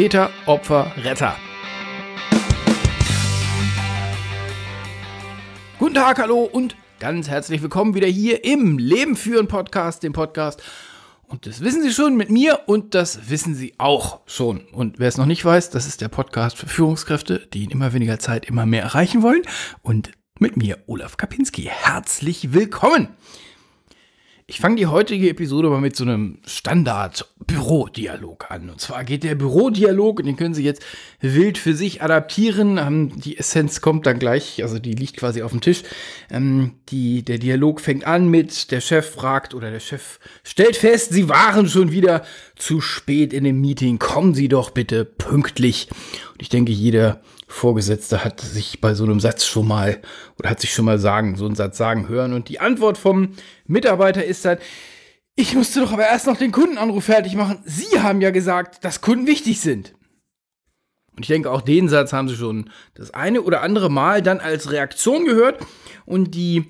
Täter, Opfer, Retter. Guten Tag, hallo und ganz herzlich willkommen wieder hier im Leben führen Podcast, dem Podcast. Und das wissen Sie schon mit mir und das wissen Sie auch schon. Und wer es noch nicht weiß, das ist der Podcast für Führungskräfte, die in immer weniger Zeit immer mehr erreichen wollen. Und mit mir, Olaf Kapinski. Herzlich willkommen! Ich fange die heutige Episode mal mit so einem Standard-Bürodialog an. Und zwar geht der Bürodialog, und den können Sie jetzt wild für sich adaptieren. Ähm, die Essenz kommt dann gleich, also die liegt quasi auf dem Tisch. Ähm, die, der Dialog fängt an mit, der Chef fragt oder der Chef stellt fest, Sie waren schon wieder zu spät in dem Meeting. Kommen Sie doch bitte pünktlich. Und ich denke, jeder Vorgesetzte hat sich bei so einem Satz schon mal oder hat sich schon mal sagen, so einen Satz sagen hören. Und die Antwort vom Mitarbeiter ist dann, ich musste doch aber erst noch den Kundenanruf fertig machen. Sie haben ja gesagt, dass Kunden wichtig sind. Und ich denke, auch den Satz haben Sie schon das eine oder andere Mal dann als Reaktion gehört. Und die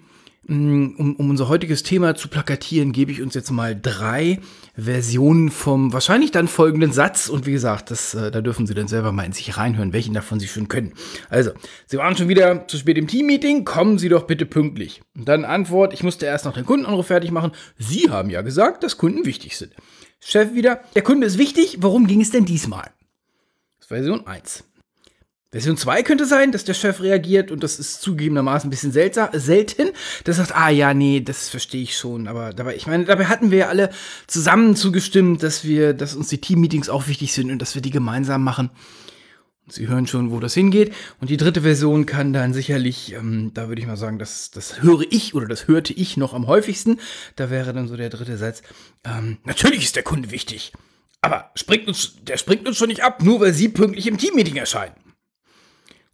um, um unser heutiges Thema zu plakatieren, gebe ich uns jetzt mal drei Versionen vom wahrscheinlich dann folgenden Satz. Und wie gesagt, das, äh, da dürfen Sie dann selber mal in sich reinhören, welchen davon Sie schon können. Also, Sie waren schon wieder zu spät im Teammeeting, kommen Sie doch bitte pünktlich. Und dann Antwort, ich musste erst noch den Kundenanruf fertig machen. Sie haben ja gesagt, dass Kunden wichtig sind. Chef wieder, der Kunde ist wichtig, warum ging es denn diesmal? Version 1. Version 2 könnte sein, dass der Chef reagiert und das ist zugegebenermaßen ein bisschen selten. Das sagt, ah ja, nee, das verstehe ich schon. Aber dabei, ich meine, dabei hatten wir ja alle zusammen zugestimmt, dass wir, dass uns die Teammeetings auch wichtig sind und dass wir die gemeinsam machen. Und Sie hören schon, wo das hingeht. Und die dritte Version kann dann sicherlich, ähm, da würde ich mal sagen, das, das höre ich oder das hörte ich noch am häufigsten. Da wäre dann so der dritte Satz. Ähm, natürlich ist der Kunde wichtig. Aber springt uns, der springt uns schon nicht ab, nur weil Sie pünktlich im Teammeeting erscheinen.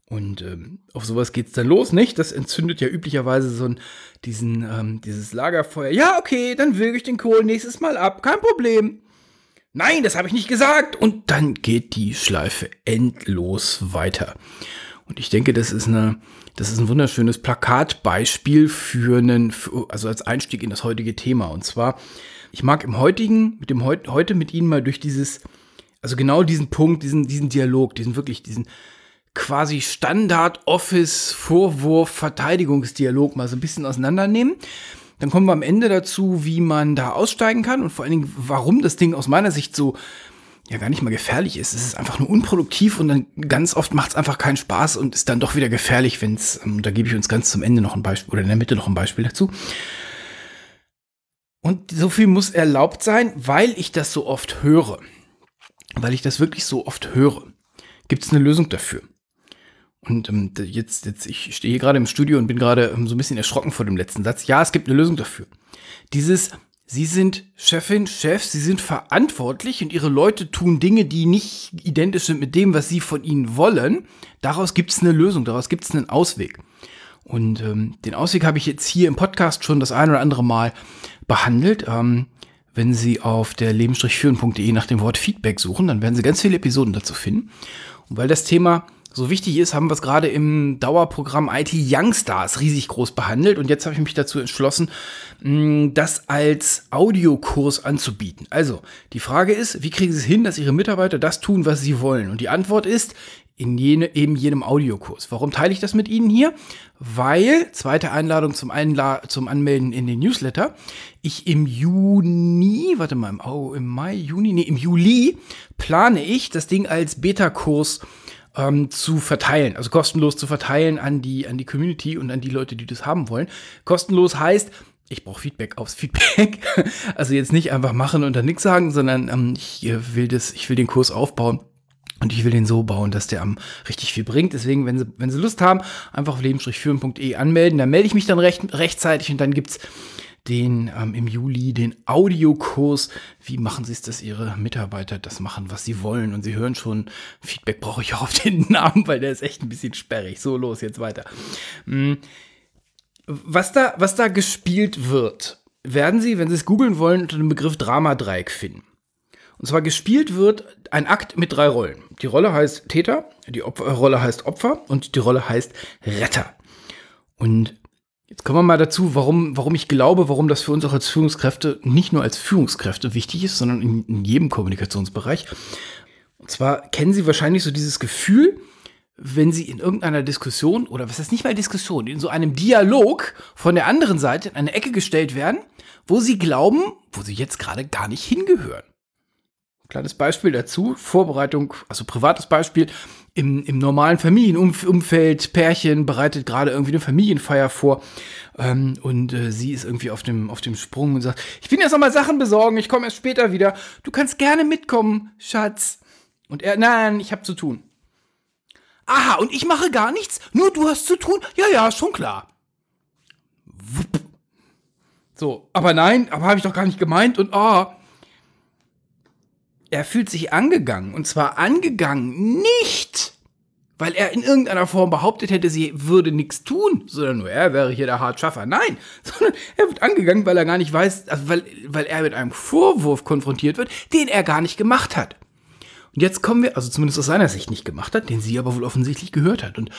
Und ähm, auf sowas geht's dann los, nicht? Das entzündet ja üblicherweise so ein, diesen, ähm, dieses Lagerfeuer. Ja, okay, dann wilge ich den Kohl nächstes Mal ab, kein Problem. Nein, das habe ich nicht gesagt. Und dann geht die Schleife endlos weiter. Und ich denke, das ist eine, das ist ein wunderschönes Plakatbeispiel für einen, also als Einstieg in das heutige Thema. Und zwar, ich mag im heutigen, mit dem heut, heute mit Ihnen mal durch dieses, also genau diesen Punkt, diesen, diesen Dialog, diesen wirklich, diesen quasi Standard-Office-Vorwurf-Verteidigungsdialog mal so ein bisschen auseinandernehmen. Dann kommen wir am Ende dazu, wie man da aussteigen kann und vor allen Dingen, warum das Ding aus meiner Sicht so ja gar nicht mal gefährlich ist. Es ist einfach nur unproduktiv und dann ganz oft macht es einfach keinen Spaß und ist dann doch wieder gefährlich, wenn es, ähm, da gebe ich uns ganz zum Ende noch ein Beispiel oder in der Mitte noch ein Beispiel dazu. Und so viel muss erlaubt sein, weil ich das so oft höre. Weil ich das wirklich so oft höre. Gibt es eine Lösung dafür? Und ähm, jetzt, jetzt, ich stehe hier gerade im Studio und bin gerade ähm, so ein bisschen erschrocken vor dem letzten Satz. Ja, es gibt eine Lösung dafür. Dieses, Sie sind Chefin, Chef, Sie sind verantwortlich und Ihre Leute tun Dinge, die nicht identisch sind mit dem, was Sie von ihnen wollen. Daraus gibt es eine Lösung, daraus gibt es einen Ausweg. Und ähm, den Ausweg habe ich jetzt hier im Podcast schon das ein oder andere Mal behandelt. Ähm, wenn Sie auf der leben-führen.de nach dem Wort Feedback suchen, dann werden Sie ganz viele Episoden dazu finden. Und weil das Thema so wichtig ist, haben wir es gerade im Dauerprogramm IT Youngstars riesig groß behandelt und jetzt habe ich mich dazu entschlossen, mm, das als Audiokurs anzubieten. Also, die Frage ist, wie kriegen Sie es hin, dass Ihre Mitarbeiter das tun, was sie wollen? Und die Antwort ist, in jene, eben jedem Audiokurs. Warum teile ich das mit Ihnen hier? Weil, zweite Einladung zum, Einla zum Anmelden in den Newsletter, ich im Juni, warte mal, im, oh, im Mai, Juni, nee, im Juli plane ich das Ding als Beta-Kurs ähm, zu verteilen, also kostenlos zu verteilen an die, an die Community und an die Leute, die das haben wollen. Kostenlos heißt, ich brauche Feedback aufs Feedback. Also jetzt nicht einfach machen und dann nichts sagen, sondern ähm, ich äh, will das, ich will den Kurs aufbauen. Und ich will den so bauen, dass der am richtig viel bringt. Deswegen, wenn Sie, wenn Sie Lust haben, einfach auf leben-führen.de anmelden. Dann melde ich mich dann recht, rechtzeitig und dann gibt's den ähm, im Juli den Audiokurs. Wie machen Sie es, dass Ihre Mitarbeiter das machen, was sie wollen? Und Sie hören schon, Feedback brauche ich auch auf den Namen, weil der ist echt ein bisschen sperrig. So, los, jetzt weiter. Hm. Was da, was da gespielt wird, werden Sie, wenn Sie es googeln wollen, unter dem Begriff Dramadreieck finden. Und zwar gespielt wird ein Akt mit drei Rollen. Die Rolle heißt Täter, die Opfer, Rolle heißt Opfer und die Rolle heißt Retter. Und Jetzt kommen wir mal dazu, warum, warum ich glaube, warum das für uns auch als Führungskräfte nicht nur als Führungskräfte wichtig ist, sondern in, in jedem Kommunikationsbereich. Und zwar kennen Sie wahrscheinlich so dieses Gefühl, wenn Sie in irgendeiner Diskussion oder was ist nicht mal Diskussion, in so einem Dialog von der anderen Seite in eine Ecke gestellt werden, wo Sie glauben, wo Sie jetzt gerade gar nicht hingehören. Kleines Beispiel dazu, Vorbereitung, also privates Beispiel, im, im normalen Familienumfeld, Pärchen bereitet gerade irgendwie eine Familienfeier vor ähm, und äh, sie ist irgendwie auf dem, auf dem Sprung und sagt, ich bin jetzt noch mal Sachen besorgen, ich komme erst später wieder, du kannst gerne mitkommen, Schatz. Und er, nein, ich habe zu tun. Aha, und ich mache gar nichts, nur du hast zu tun? Ja, ja, schon klar. Wupp. So, aber nein, aber habe ich doch gar nicht gemeint und oh, er fühlt sich angegangen. Und zwar angegangen nicht, weil er in irgendeiner Form behauptet hätte, sie würde nichts tun, sondern nur er wäre hier der Hartschaffer. Nein, sondern er wird angegangen, weil er gar nicht weiß, also weil, weil er mit einem Vorwurf konfrontiert wird, den er gar nicht gemacht hat. Und jetzt kommen wir, also zumindest aus seiner Sicht nicht gemacht hat, den sie aber wohl offensichtlich gehört hat. Und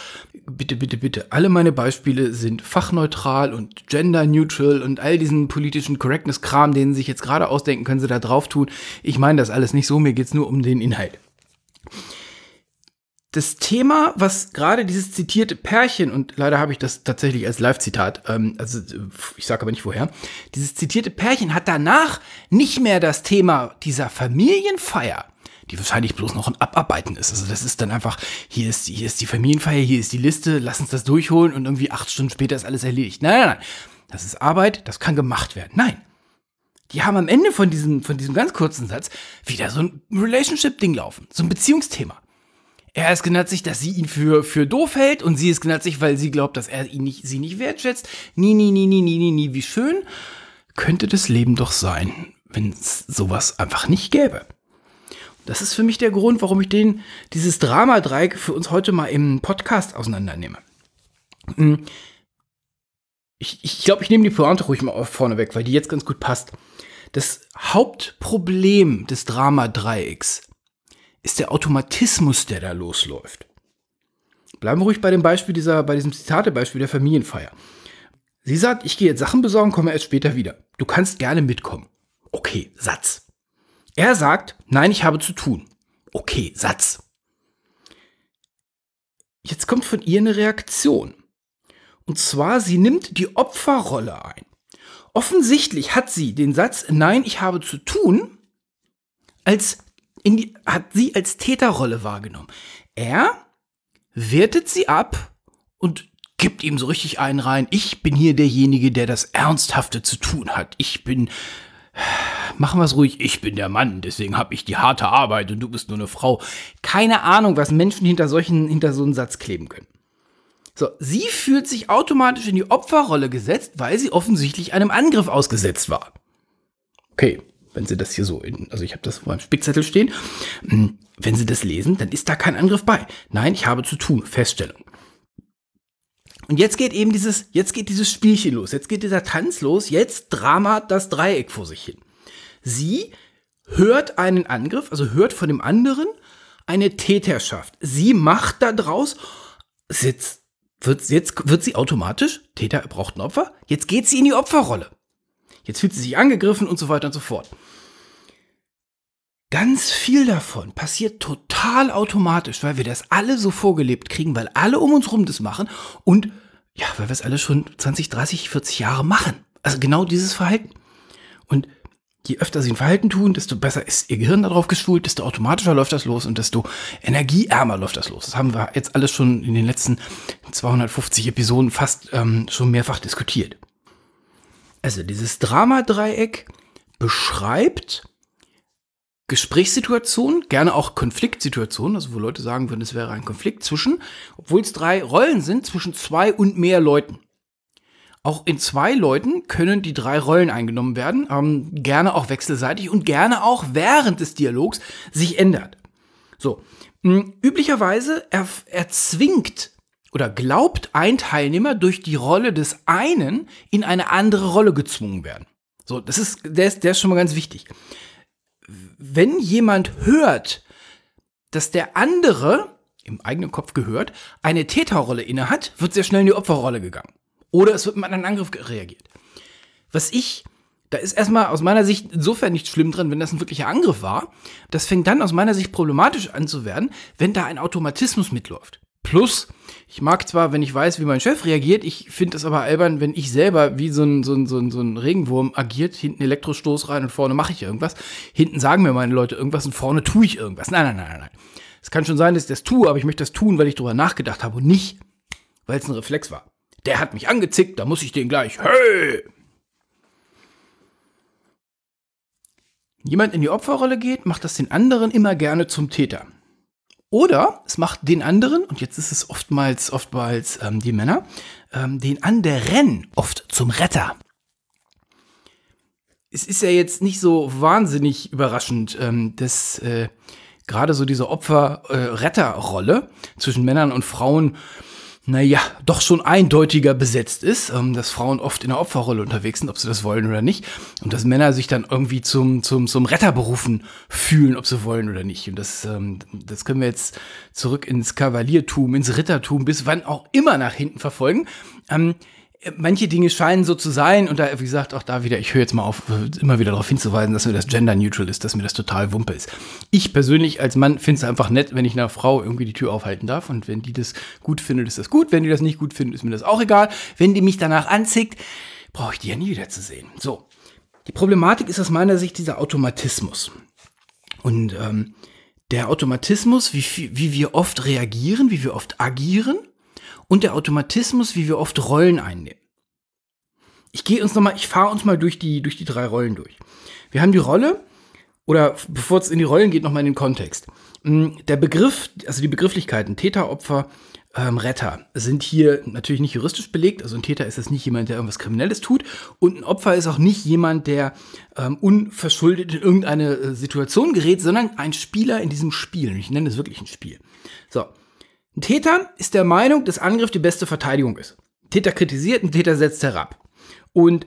bitte, bitte, bitte, alle meine Beispiele sind fachneutral und gender-neutral und all diesen politischen Correctness-Kram, den sie sich jetzt gerade ausdenken, können sie da drauf tun. Ich meine das alles nicht so, mir geht's nur um den Inhalt. Das Thema, was gerade dieses zitierte Pärchen, und leider habe ich das tatsächlich als Live-Zitat, ähm, also ich sage aber nicht woher, dieses zitierte Pärchen hat danach nicht mehr das Thema dieser Familienfeier die wahrscheinlich bloß noch ein Abarbeiten ist. Also das ist dann einfach, hier ist, hier ist die Familienfeier, hier ist die Liste, lass uns das durchholen und irgendwie acht Stunden später ist alles erledigt. Nein, nein, nein. Das ist Arbeit, das kann gemacht werden. Nein. Die haben am Ende von diesem, von diesem ganz kurzen Satz wieder so ein Relationship-Ding laufen. So ein Beziehungsthema. Er ist sich, dass sie ihn für, für doof hält und sie ist sich, weil sie glaubt, dass er ihn nicht, sie nicht wertschätzt. Nie, nie, nie, nie, nie, nie, nie, wie schön könnte das Leben doch sein, wenn es sowas einfach nicht gäbe. Das ist für mich der Grund, warum ich den, dieses Drama-Dreieck für uns heute mal im Podcast auseinandernehme. Hm. Ich, ich glaube, ich nehme die Pointe ruhig mal vorne weg, weil die jetzt ganz gut passt. Das Hauptproblem des Drama-Dreiecks ist der Automatismus, der da losläuft. Bleiben wir ruhig bei dem Beispiel dieser, bei diesem Zitatebeispiel der Familienfeier. Sie sagt, ich gehe jetzt Sachen besorgen, komme erst später wieder. Du kannst gerne mitkommen. Okay, Satz. Er sagt, nein, ich habe zu tun. Okay, Satz. Jetzt kommt von ihr eine Reaktion. Und zwar, sie nimmt die Opferrolle ein. Offensichtlich hat sie den Satz, nein, ich habe zu tun, als die, hat sie als Täterrolle wahrgenommen. Er wertet sie ab und gibt ihm so richtig einen rein. Ich bin hier derjenige, der das Ernsthafte zu tun hat. Ich bin machen wir es ruhig, ich bin der Mann, deswegen habe ich die harte Arbeit und du bist nur eine Frau. Keine Ahnung, was Menschen hinter solchen, hinter so einen Satz kleben können. So, sie fühlt sich automatisch in die Opferrolle gesetzt, weil sie offensichtlich einem Angriff ausgesetzt war. Okay, wenn sie das hier so in, also ich habe das vor einem Spickzettel stehen, hm, wenn sie das lesen, dann ist da kein Angriff bei. Nein, ich habe zu tun, Feststellung. Und jetzt geht eben dieses, jetzt geht dieses Spielchen los, jetzt geht dieser Tanz los, jetzt Drama das Dreieck vor sich hin. Sie hört einen Angriff, also hört von dem anderen eine Täterschaft. Sie macht daraus, jetzt wird, jetzt wird sie automatisch, Täter braucht ein Opfer, jetzt geht sie in die Opferrolle. Jetzt fühlt sie sich angegriffen und so weiter und so fort. Ganz viel davon passiert total automatisch, weil wir das alle so vorgelebt kriegen, weil alle um uns rum das machen und ja, weil wir es alle schon 20, 30, 40 Jahre machen. Also genau dieses Verhalten. Je öfter sie ein Verhalten tun, desto besser ist ihr Gehirn darauf geschult, desto automatischer läuft das los und desto energieärmer läuft das los. Das haben wir jetzt alles schon in den letzten 250 Episoden fast ähm, schon mehrfach diskutiert. Also dieses Drama-Dreieck beschreibt Gesprächssituationen, gerne auch Konfliktsituationen, also wo Leute sagen würden, es wäre ein Konflikt zwischen, obwohl es drei Rollen sind, zwischen zwei und mehr Leuten. Auch in zwei Leuten können die drei Rollen eingenommen werden, ähm, gerne auch wechselseitig und gerne auch während des Dialogs sich ändert. So, üblicherweise er, erzwingt oder glaubt ein Teilnehmer durch die Rolle des einen in eine andere Rolle gezwungen werden. So, das ist, der ist, der ist schon mal ganz wichtig. Wenn jemand hört, dass der andere im eigenen Kopf gehört, eine Täterrolle innehat, wird sehr schnell in die Opferrolle gegangen. Oder es wird mit einem Angriff reagiert. Was ich Da ist erstmal aus meiner Sicht insofern nicht schlimm drin, wenn das ein wirklicher Angriff war. Das fängt dann aus meiner Sicht problematisch an zu werden, wenn da ein Automatismus mitläuft. Plus, ich mag zwar, wenn ich weiß, wie mein Chef reagiert, ich finde es aber albern, wenn ich selber wie so ein, so, ein, so, ein, so ein Regenwurm agiert, hinten Elektrostoß rein und vorne mache ich irgendwas. Hinten sagen mir meine Leute irgendwas und vorne tue ich irgendwas. Nein, nein, nein, nein, nein. Es kann schon sein, dass ich das tue, aber ich möchte das tun, weil ich darüber nachgedacht habe und nicht, weil es ein Reflex war. Der hat mich angezickt, da muss ich den gleich, hey! Jemand in die Opferrolle geht, macht das den anderen immer gerne zum Täter. Oder es macht den anderen, und jetzt ist es oftmals, oftmals ähm, die Männer, ähm, den anderen oft zum Retter. Es ist ja jetzt nicht so wahnsinnig überraschend, ähm, dass äh, gerade so diese Opfer-Retter-Rolle äh, zwischen Männern und Frauen naja, doch schon eindeutiger besetzt ist, ähm, dass Frauen oft in der Opferrolle unterwegs sind, ob sie das wollen oder nicht, und dass Männer sich dann irgendwie zum, zum, zum Retter berufen fühlen, ob sie wollen oder nicht. Und das, ähm, das können wir jetzt zurück ins Kavaliertum, ins Rittertum, bis wann auch immer nach hinten verfolgen. Ähm, manche Dinge scheinen so zu sein und da, wie gesagt, auch da wieder, ich höre jetzt mal auf, immer wieder darauf hinzuweisen, dass mir das gender neutral ist, dass mir das total Wumpe ist. Ich persönlich als Mann finde es einfach nett, wenn ich einer Frau irgendwie die Tür aufhalten darf und wenn die das gut findet, ist das gut. Wenn die das nicht gut findet, ist mir das auch egal. Wenn die mich danach anzickt, brauche ich die ja nie wieder zu sehen. So. Die Problematik ist aus meiner Sicht dieser Automatismus. Und ähm, der Automatismus, wie, wie wir oft reagieren, wie wir oft agieren und der Automatismus, wie wir oft Rollen einnehmen. Ich gehe uns noch mal, ich fahre uns mal durch die, durch die drei Rollen durch. Wir haben die Rolle, oder bevor es in die Rollen geht, noch mal in den Kontext. Mm, der Begriff, also die Begrifflichkeiten Täter, Opfer, ähm, Retter sind hier natürlich nicht juristisch belegt. Also ein Täter ist es nicht jemand, der irgendwas Kriminelles tut. Und ein Opfer ist auch nicht jemand, der ähm, unverschuldet in irgendeine äh, Situation gerät, sondern ein Spieler in diesem Spiel. Und ich nenne es wirklich ein Spiel. So, Täter ist der Meinung, dass Angriff die beste Verteidigung ist. Täter kritisiert, ein Täter setzt herab. Und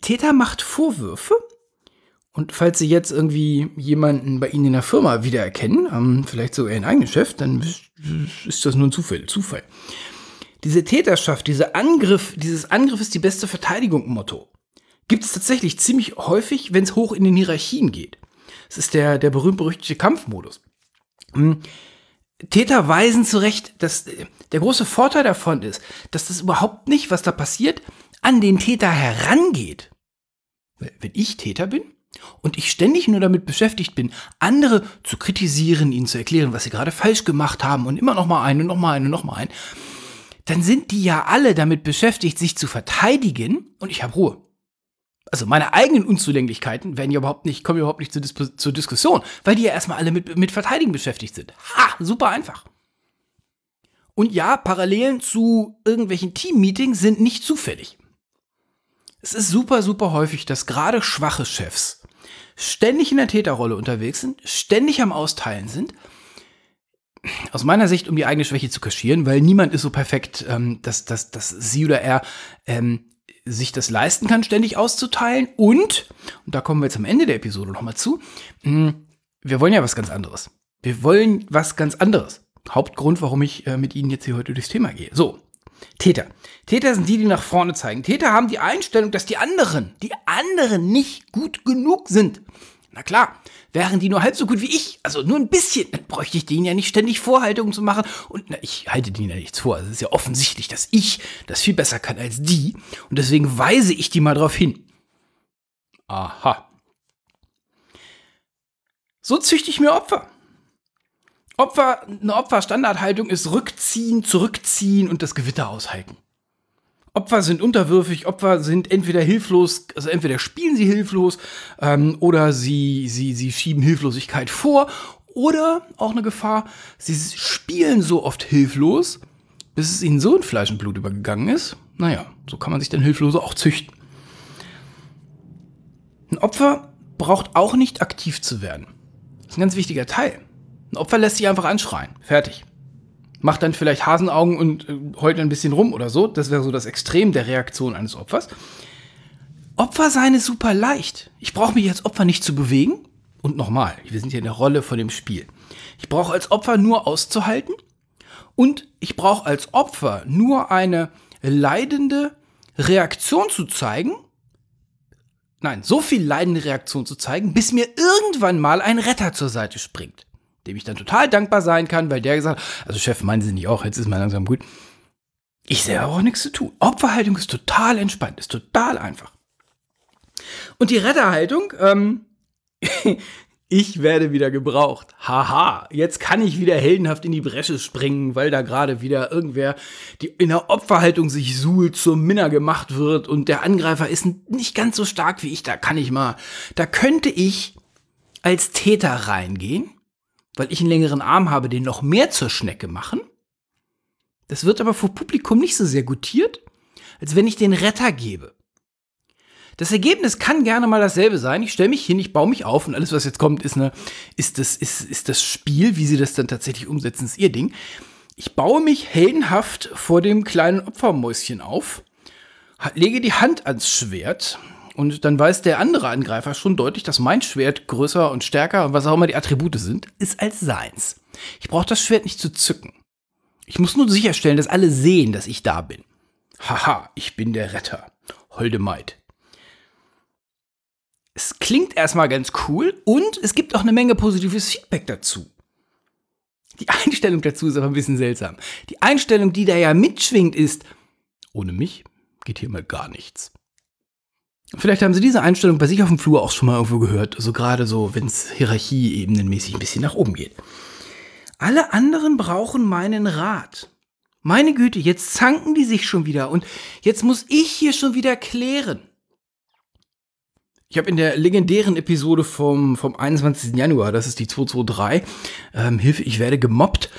Täter macht Vorwürfe. Und falls Sie jetzt irgendwie jemanden bei Ihnen in der Firma wiedererkennen, ähm, vielleicht sogar Ihren eigenen Chef, dann ist das nur ein Zufall. Zufall. Diese Täterschaft, dieser Angriff, dieses Angriff ist die beste Verteidigung Motto. Gibt es tatsächlich ziemlich häufig, wenn es hoch in den Hierarchien geht. Es ist der, der berühmt-berüchtigte Kampfmodus. Hm. Täter weisen zurecht, dass der große Vorteil davon ist, dass das überhaupt nicht, was da passiert, an den Täter herangeht. Wenn ich Täter bin und ich ständig nur damit beschäftigt bin, andere zu kritisieren, ihnen zu erklären, was sie gerade falsch gemacht haben und immer noch mal ein und noch mal ein und noch mal ein, dann sind die ja alle damit beschäftigt, sich zu verteidigen und ich habe Ruhe also meine eigenen Unzulänglichkeiten werden ja überhaupt nicht, kommen überhaupt nicht zur, Dis zur Diskussion, weil die ja erstmal alle mit, mit Verteidigen beschäftigt sind. Ha, super einfach. Und ja, Parallelen zu irgendwelchen Team-Meetings sind nicht zufällig. Es ist super, super häufig, dass gerade schwache Chefs ständig in der Täterrolle unterwegs sind, ständig am Austeilen sind. Aus meiner Sicht, um die eigene Schwäche zu kaschieren, weil niemand ist so perfekt, ähm, dass, dass, dass sie oder er ähm, sich das leisten kann, ständig auszuteilen. Und, und da kommen wir jetzt am Ende der Episode nochmal zu, hm, wir wollen ja was ganz anderes. Wir wollen was ganz anderes. Hauptgrund, warum ich äh, mit Ihnen jetzt hier heute durchs Thema gehe. So, Täter. Täter sind die, die nach vorne zeigen. Täter haben die Einstellung, dass die anderen, die anderen nicht gut genug sind. Na klar, wären die nur halb so gut wie ich, also nur ein bisschen, dann bräuchte ich denen ja nicht ständig Vorhaltungen zu machen. Und na, ich halte denen ja nichts vor. Also es ist ja offensichtlich, dass ich das viel besser kann als die. Und deswegen weise ich die mal drauf hin. Aha. So züchte ich mir Opfer. Opfer, eine Opferstandardhaltung ist rückziehen, zurückziehen und das Gewitter aushalten. Opfer sind unterwürfig, Opfer sind entweder hilflos, also entweder spielen sie hilflos ähm, oder sie, sie, sie schieben Hilflosigkeit vor oder auch eine Gefahr, sie spielen so oft hilflos, bis es ihnen so in Fleisch und Blut übergegangen ist. Naja, so kann man sich dann Hilflose auch züchten. Ein Opfer braucht auch nicht aktiv zu werden. Das ist ein ganz wichtiger Teil. Ein Opfer lässt sich einfach anschreien. Fertig macht dann vielleicht Hasenaugen und äh, heult ein bisschen rum oder so. Das wäre so das Extrem der Reaktion eines Opfers. Opfer sein ist super leicht. Ich brauche mich als Opfer nicht zu bewegen. Und nochmal, wir sind hier in der Rolle von dem Spiel. Ich brauche als Opfer nur auszuhalten. Und ich brauche als Opfer nur eine leidende Reaktion zu zeigen, nein, so viel leidende Reaktion zu zeigen, bis mir irgendwann mal ein Retter zur Seite springt. Dem ich dann total dankbar sein kann, weil der gesagt hat, also Chef, meinen Sie nicht auch, jetzt ist mal langsam gut. Ich selber auch nichts zu tun. Opferhaltung ist total entspannt, ist total einfach. Und die Retterhaltung, ähm, ich werde wieder gebraucht. Haha, jetzt kann ich wieder heldenhaft in die Bresche springen, weil da gerade wieder irgendwer, die in der Opferhaltung sich suhlt, zur Minna gemacht wird und der Angreifer ist nicht ganz so stark wie ich, da kann ich mal. Da könnte ich als Täter reingehen, weil ich einen längeren Arm habe, den noch mehr zur Schnecke machen. Das wird aber vor Publikum nicht so sehr gutiert, als wenn ich den Retter gebe. Das Ergebnis kann gerne mal dasselbe sein. Ich stelle mich hin, ich baue mich auf und alles, was jetzt kommt, ist, eine, ist, das, ist, ist das Spiel. Wie sie das dann tatsächlich umsetzen, ist ihr Ding. Ich baue mich heldenhaft vor dem kleinen Opfermäuschen auf, lege die Hand ans Schwert und dann weiß der andere Angreifer schon deutlich, dass mein Schwert größer und stärker und was auch immer die Attribute sind, ist als seins. Ich brauche das Schwert nicht zu zücken. Ich muss nur sicherstellen, dass alle sehen, dass ich da bin. Haha, ich bin der Retter. Holde Maid. Es klingt erstmal ganz cool und es gibt auch eine Menge positives Feedback dazu. Die Einstellung dazu ist aber ein bisschen seltsam. Die Einstellung, die da ja mitschwingt, ist, ohne mich geht hier mal gar nichts. Vielleicht haben Sie diese Einstellung bei sich auf dem Flur auch schon mal irgendwo gehört. Also gerade so, wenn es hierarchieebenenmäßig ein bisschen nach oben geht. Alle anderen brauchen meinen Rat. Meine Güte, jetzt zanken die sich schon wieder und jetzt muss ich hier schon wieder klären. Ich habe in der legendären Episode vom, vom 21. Januar, das ist die 223, ähm, Hilfe, ich werde gemobbt,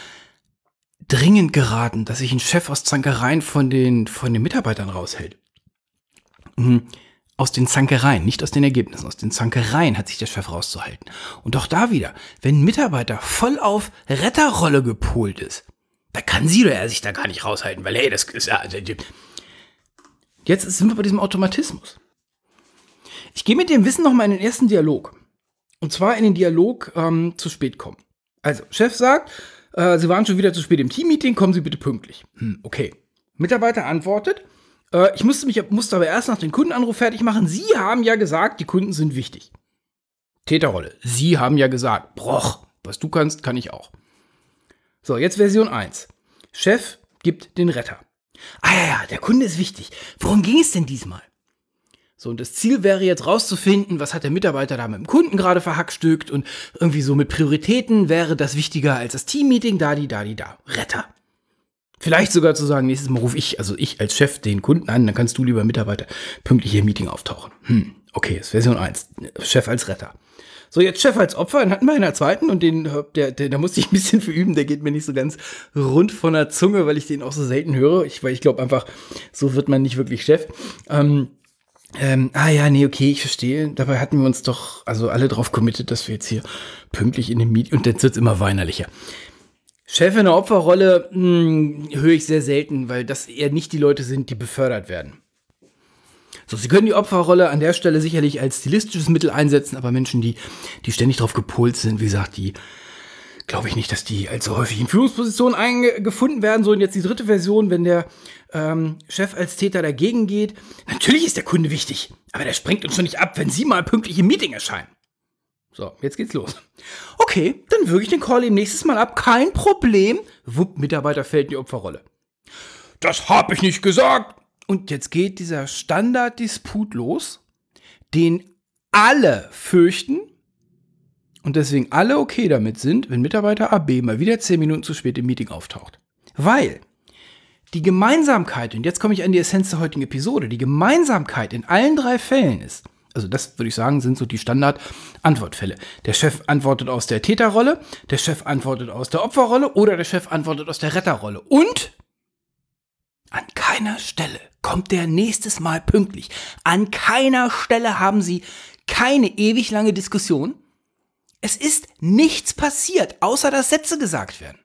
dringend geraten, dass sich ein Chef aus Zankereien von den, von den Mitarbeitern raushält. Mhm. Aus den Zankereien, nicht aus den Ergebnissen, aus den Zankereien hat sich der Chef rauszuhalten. Und auch da wieder, wenn ein Mitarbeiter voll auf Retterrolle gepolt ist, da kann sie oder er sich da gar nicht raushalten, weil hey, das ist ja. Jetzt sind wir bei diesem Automatismus. Ich gehe mit dem Wissen noch mal in den ersten Dialog. Und zwar in den Dialog ähm, zu spät kommen. Also, Chef sagt, äh, Sie waren schon wieder zu spät im Teammeeting, kommen Sie bitte pünktlich. Hm, okay. Mitarbeiter antwortet, äh, ich musste mich musste aber erst nach dem Kundenanruf fertig machen. Sie haben ja gesagt, die Kunden sind wichtig. Täterrolle. Sie haben ja gesagt, Broch, was du kannst, kann ich auch. So, jetzt Version 1. Chef gibt den Retter. Ah ja, ja, der Kunde ist wichtig. Worum ging es denn diesmal? So, und das Ziel wäre jetzt rauszufinden, was hat der Mitarbeiter da mit dem Kunden gerade verhackstückt und irgendwie so mit Prioritäten wäre das wichtiger als das Teammeeting, da, die, da, die, da. Retter. Vielleicht sogar zu sagen, nächstes Mal rufe ich, also ich als Chef, den Kunden an, dann kannst du, lieber Mitarbeiter, pünktlich hier im Meeting auftauchen. Hm, okay, ist Version 1. Chef als Retter. So, jetzt Chef als Opfer, dann hatten wir in der zweiten und den, der, der, da musste ich ein bisschen für üben, der geht mir nicht so ganz rund von der Zunge, weil ich den auch so selten höre. Ich, weil ich glaube einfach, so wird man nicht wirklich Chef. Ähm, ähm, ah ja, nee, okay, ich verstehe. Dabei hatten wir uns doch also alle drauf committed, dass wir jetzt hier pünktlich in dem Meeting und jetzt wird's immer weinerlicher. Chef in der Opferrolle hm, höre ich sehr selten, weil das eher nicht die Leute sind, die befördert werden. So, Sie können die Opferrolle an der Stelle sicherlich als stilistisches Mittel einsetzen, aber Menschen, die, die ständig drauf gepolt sind, wie gesagt, die glaube ich nicht, dass die allzu häufig in Führungspositionen eingefunden werden. So, und jetzt die dritte Version, wenn der ähm, Chef als Täter dagegen geht. Natürlich ist der Kunde wichtig, aber der springt uns schon nicht ab, wenn Sie mal pünktlich im Meeting erscheinen. So, jetzt geht's los. Okay, dann würge ich den Call ihm nächstes Mal ab. Kein Problem. Wupp, Mitarbeiter fällt in die Opferrolle. Das hab ich nicht gesagt. Und jetzt geht dieser Standarddisput los, den alle fürchten und deswegen alle okay damit sind, wenn Mitarbeiter AB mal wieder 10 Minuten zu spät im Meeting auftaucht. Weil die Gemeinsamkeit, und jetzt komme ich an die Essenz der heutigen Episode, die Gemeinsamkeit in allen drei Fällen ist, also das würde ich sagen, sind so die Standard-Antwortfälle. Der Chef antwortet aus der Täterrolle, der Chef antwortet aus der Opferrolle oder der Chef antwortet aus der Retterrolle. Und an keiner Stelle kommt der nächstes Mal pünktlich. An keiner Stelle haben sie keine ewig lange Diskussion. Es ist nichts passiert, außer dass Sätze gesagt werden.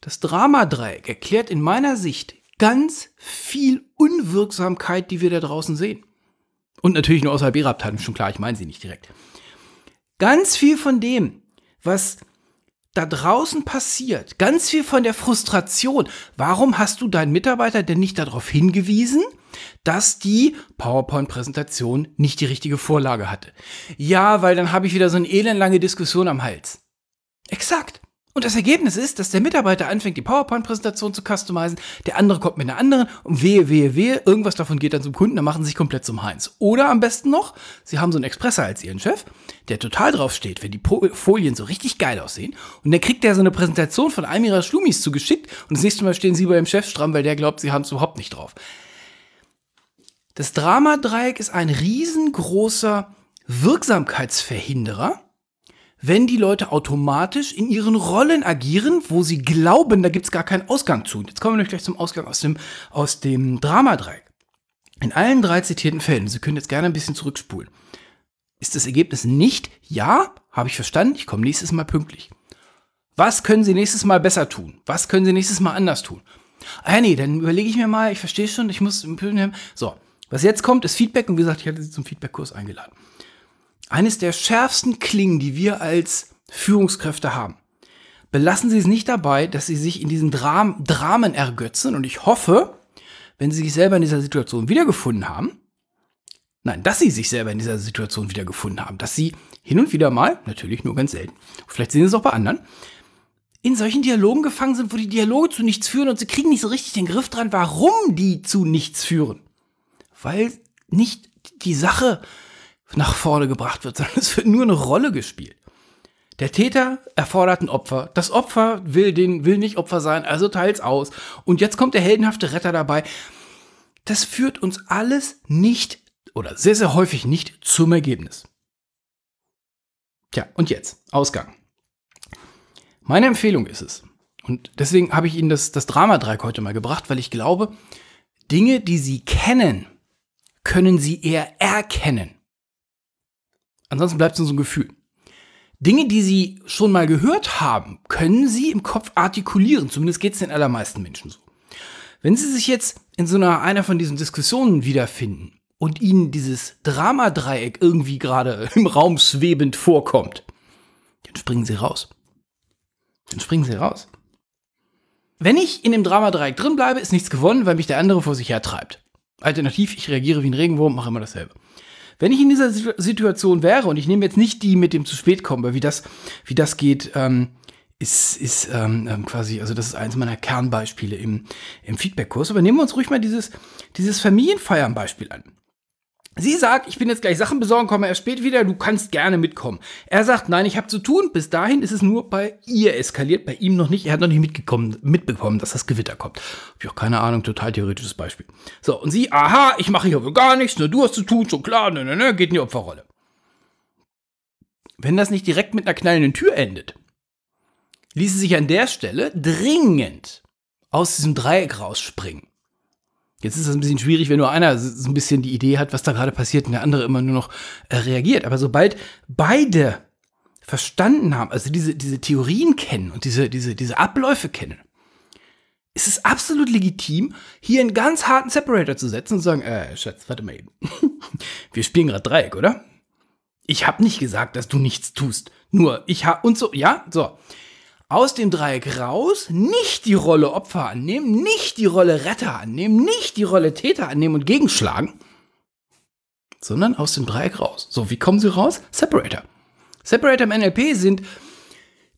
Das Dramadreieck erklärt in meiner Sicht ganz viel Unwirksamkeit, die wir da draußen sehen. Und natürlich nur außerhalb ihrer Abteilung, schon klar, ich meine sie nicht direkt. Ganz viel von dem, was da draußen passiert, ganz viel von der Frustration. Warum hast du deinen Mitarbeiter denn nicht darauf hingewiesen, dass die PowerPoint-Präsentation nicht die richtige Vorlage hatte. Ja, weil dann habe ich wieder so eine elendlange Diskussion am Hals. Exakt. Und das Ergebnis ist, dass der Mitarbeiter anfängt, die PowerPoint-Präsentation zu customizen, der andere kommt mit einer anderen und wehe, wehe, wehe, irgendwas davon geht dann zum Kunden, dann machen sie sich komplett zum Heinz. Oder am besten noch, sie haben so einen Expresser als ihren Chef, der total drauf steht, wenn die Folien so richtig geil aussehen und dann kriegt der so eine Präsentation von einem ihrer Schlumis zugeschickt und das nächste Mal stehen sie bei dem Chef stramm, weil der glaubt, sie haben es überhaupt nicht drauf. Das Dramadreieck ist ein riesengroßer Wirksamkeitsverhinderer, wenn die Leute automatisch in ihren Rollen agieren, wo sie glauben, da gibt es gar keinen Ausgang zu. Jetzt kommen wir gleich zum Ausgang aus dem, aus dem Dramadreieck. In allen drei zitierten Fällen, Sie können jetzt gerne ein bisschen zurückspulen, ist das Ergebnis nicht, ja, habe ich verstanden, ich komme nächstes Mal pünktlich. Was können Sie nächstes Mal besser tun? Was können Sie nächstes Mal anders tun? Ah nee, dann überlege ich mir mal, ich verstehe schon, ich muss... So, was jetzt kommt, ist Feedback und wie gesagt, ich hatte Sie zum Feedbackkurs eingeladen eines der schärfsten Klingen, die wir als Führungskräfte haben. Belassen Sie es nicht dabei, dass Sie sich in diesen Dram Dramen ergötzen und ich hoffe, wenn Sie sich selber in dieser Situation wiedergefunden haben, nein, dass Sie sich selber in dieser Situation wiedergefunden haben, dass Sie hin und wieder mal, natürlich nur ganz selten, vielleicht sehen Sie es auch bei anderen, in solchen Dialogen gefangen sind, wo die Dialoge zu nichts führen und Sie kriegen nicht so richtig den Griff dran, warum die zu nichts führen. Weil nicht die Sache nach vorne gebracht wird, sondern es wird nur eine Rolle gespielt. Der Täter erfordert ein Opfer. Das Opfer will, den, will nicht Opfer sein, also teils aus. Und jetzt kommt der heldenhafte Retter dabei. Das führt uns alles nicht oder sehr, sehr häufig nicht zum Ergebnis. Tja, und jetzt, Ausgang. Meine Empfehlung ist es, und deswegen habe ich Ihnen das, das Drama-Dreieck heute mal gebracht, weil ich glaube, Dinge, die Sie kennen, können Sie eher erkennen. Ansonsten bleibt es nur so ein Gefühl. Dinge, die Sie schon mal gehört haben, können Sie im Kopf artikulieren. Zumindest geht es den allermeisten Menschen so. Wenn Sie sich jetzt in so einer, einer von diesen Diskussionen wiederfinden und Ihnen dieses Dramadreieck irgendwie gerade im Raum schwebend vorkommt, dann springen Sie raus. Dann springen Sie raus. Wenn ich in dem Dramadreieck drin bleibe, ist nichts gewonnen, weil mich der andere vor sich her treibt. Alternativ, ich reagiere wie ein Regenwurm, mache immer dasselbe. Wenn ich in dieser Situation wäre, und ich nehme jetzt nicht die mit dem zu spät kommen, weil wie das, wie das geht, ähm, ist, ist ähm, ähm, quasi, also das ist eines meiner Kernbeispiele im, im Feedback-Kurs. Aber nehmen wir uns ruhig mal dieses, dieses Familienfeiern-Beispiel an. Sie sagt, ich bin jetzt gleich Sachen besorgen, komme erst spät wieder, du kannst gerne mitkommen. Er sagt, nein, ich habe zu tun. Bis dahin ist es nur bei ihr eskaliert, bei ihm noch nicht. Er hat noch nicht mitgekommen, mitbekommen, dass das Gewitter kommt. Hab ich auch keine Ahnung, total theoretisches Beispiel. So, und sie, aha, ich mache hier wohl gar nichts, nur du hast zu tun, schon klar, ne, ne, ne, geht in die Opferrolle. Wenn das nicht direkt mit einer knallenden Tür endet, ließe sich an der Stelle dringend aus diesem Dreieck rausspringen. Jetzt ist es ein bisschen schwierig, wenn nur einer so ein bisschen die Idee hat, was da gerade passiert und der andere immer nur noch äh, reagiert. Aber sobald beide verstanden haben, also diese, diese Theorien kennen und diese, diese, diese Abläufe kennen, ist es absolut legitim, hier einen ganz harten Separator zu setzen und zu sagen, äh, Schatz, warte mal eben. Wir spielen gerade Dreieck, oder? Ich habe nicht gesagt, dass du nichts tust. Nur ich habe und so, ja, so aus dem Dreieck raus, nicht die Rolle Opfer annehmen, nicht die Rolle Retter annehmen, nicht die Rolle Täter annehmen und gegenschlagen, sondern aus dem Dreieck raus. So, wie kommen sie raus? Separator. Separator im NLP sind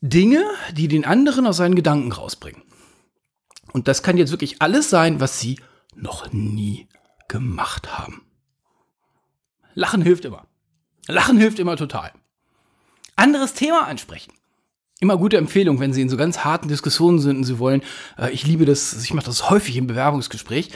Dinge, die den anderen aus seinen Gedanken rausbringen. Und das kann jetzt wirklich alles sein, was sie noch nie gemacht haben. Lachen hilft immer. Lachen hilft immer total. Anderes Thema ansprechen. Immer gute Empfehlung, wenn Sie in so ganz harten Diskussionen sind und Sie wollen. Äh, ich liebe das, ich mache das häufig im Bewerbungsgespräch.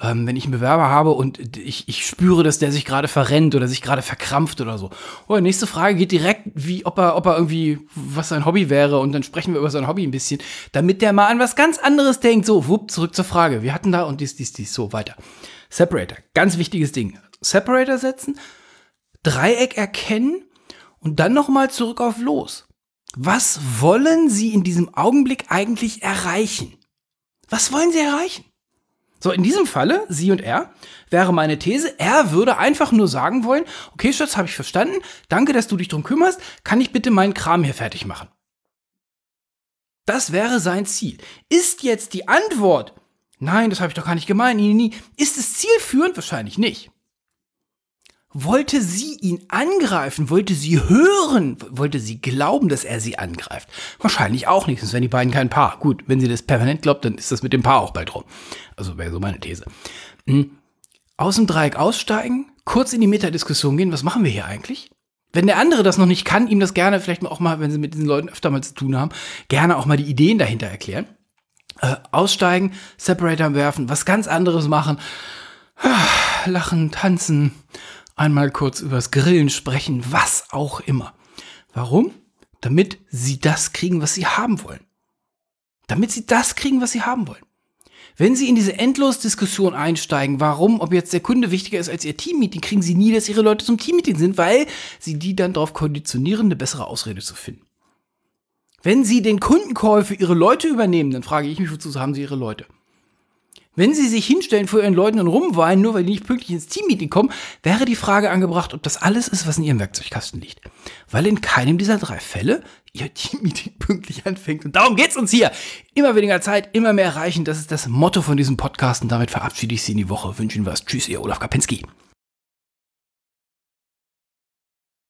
Ähm, wenn ich einen Bewerber habe und ich, ich spüre, dass der sich gerade verrennt oder sich gerade verkrampft oder so. Oh, nächste Frage geht direkt, wie ob er, ob er irgendwie, was sein Hobby wäre und dann sprechen wir über sein Hobby ein bisschen, damit der mal an was ganz anderes denkt. So, wupp, zurück zur Frage. Wir hatten da und dies, dies, dies, so weiter. Separator, ganz wichtiges Ding. Separator setzen, Dreieck erkennen und dann nochmal zurück auf los. Was wollen Sie in diesem Augenblick eigentlich erreichen? Was wollen Sie erreichen? So, in diesem Falle, Sie und er, wäre meine These, er würde einfach nur sagen wollen, okay, Schatz, habe ich verstanden, danke, dass du dich drum kümmerst, kann ich bitte meinen Kram hier fertig machen? Das wäre sein Ziel. Ist jetzt die Antwort, Nein, das habe ich doch gar nicht gemeint. Nie, nie. Ist es zielführend? Wahrscheinlich nicht. Wollte sie ihn angreifen? Wollte sie hören? Wollte sie glauben, dass er sie angreift? Wahrscheinlich auch nicht, sonst wären die beiden kein Paar. Gut, wenn sie das permanent glaubt, dann ist das mit dem Paar auch bald rum. Also wäre so meine These. Hm. Aus dem Dreieck aussteigen, kurz in die Metadiskussion gehen, was machen wir hier eigentlich? Wenn der andere das noch nicht kann, ihm das gerne vielleicht auch mal, wenn sie mit diesen Leuten öfter mal zu tun haben, gerne auch mal die Ideen dahinter erklären. Äh, aussteigen, Separator werfen, was ganz anderes machen, lachen, tanzen, einmal kurz übers Grillen sprechen, was auch immer. Warum? Damit sie das kriegen, was sie haben wollen. Damit sie das kriegen, was sie haben wollen. Wenn Sie in diese Endlos-Diskussion einsteigen, warum, ob jetzt der Kunde wichtiger ist als Ihr Teammeeting, kriegen Sie nie, dass Ihre Leute zum Teammeeting sind, weil Sie die dann darauf konditionieren, eine bessere Ausrede zu finden. Wenn Sie den Kundencall für Ihre Leute übernehmen, dann frage ich mich, wozu haben Sie Ihre Leute? Wenn Sie sich hinstellen vor Ihren Leuten und rumweinen, nur weil die nicht pünktlich ins Teammeeting kommen, wäre die Frage angebracht, ob das alles ist, was in Ihrem Werkzeugkasten liegt. Weil in keinem dieser drei Fälle Ihr Teammeeting pünktlich anfängt. Und darum geht's uns hier. Immer weniger Zeit, immer mehr erreichen. Das ist das Motto von diesem Podcast. Und damit verabschiede ich Sie in die Woche. Wünschen was. Tschüss, Ihr Olaf Kapinski.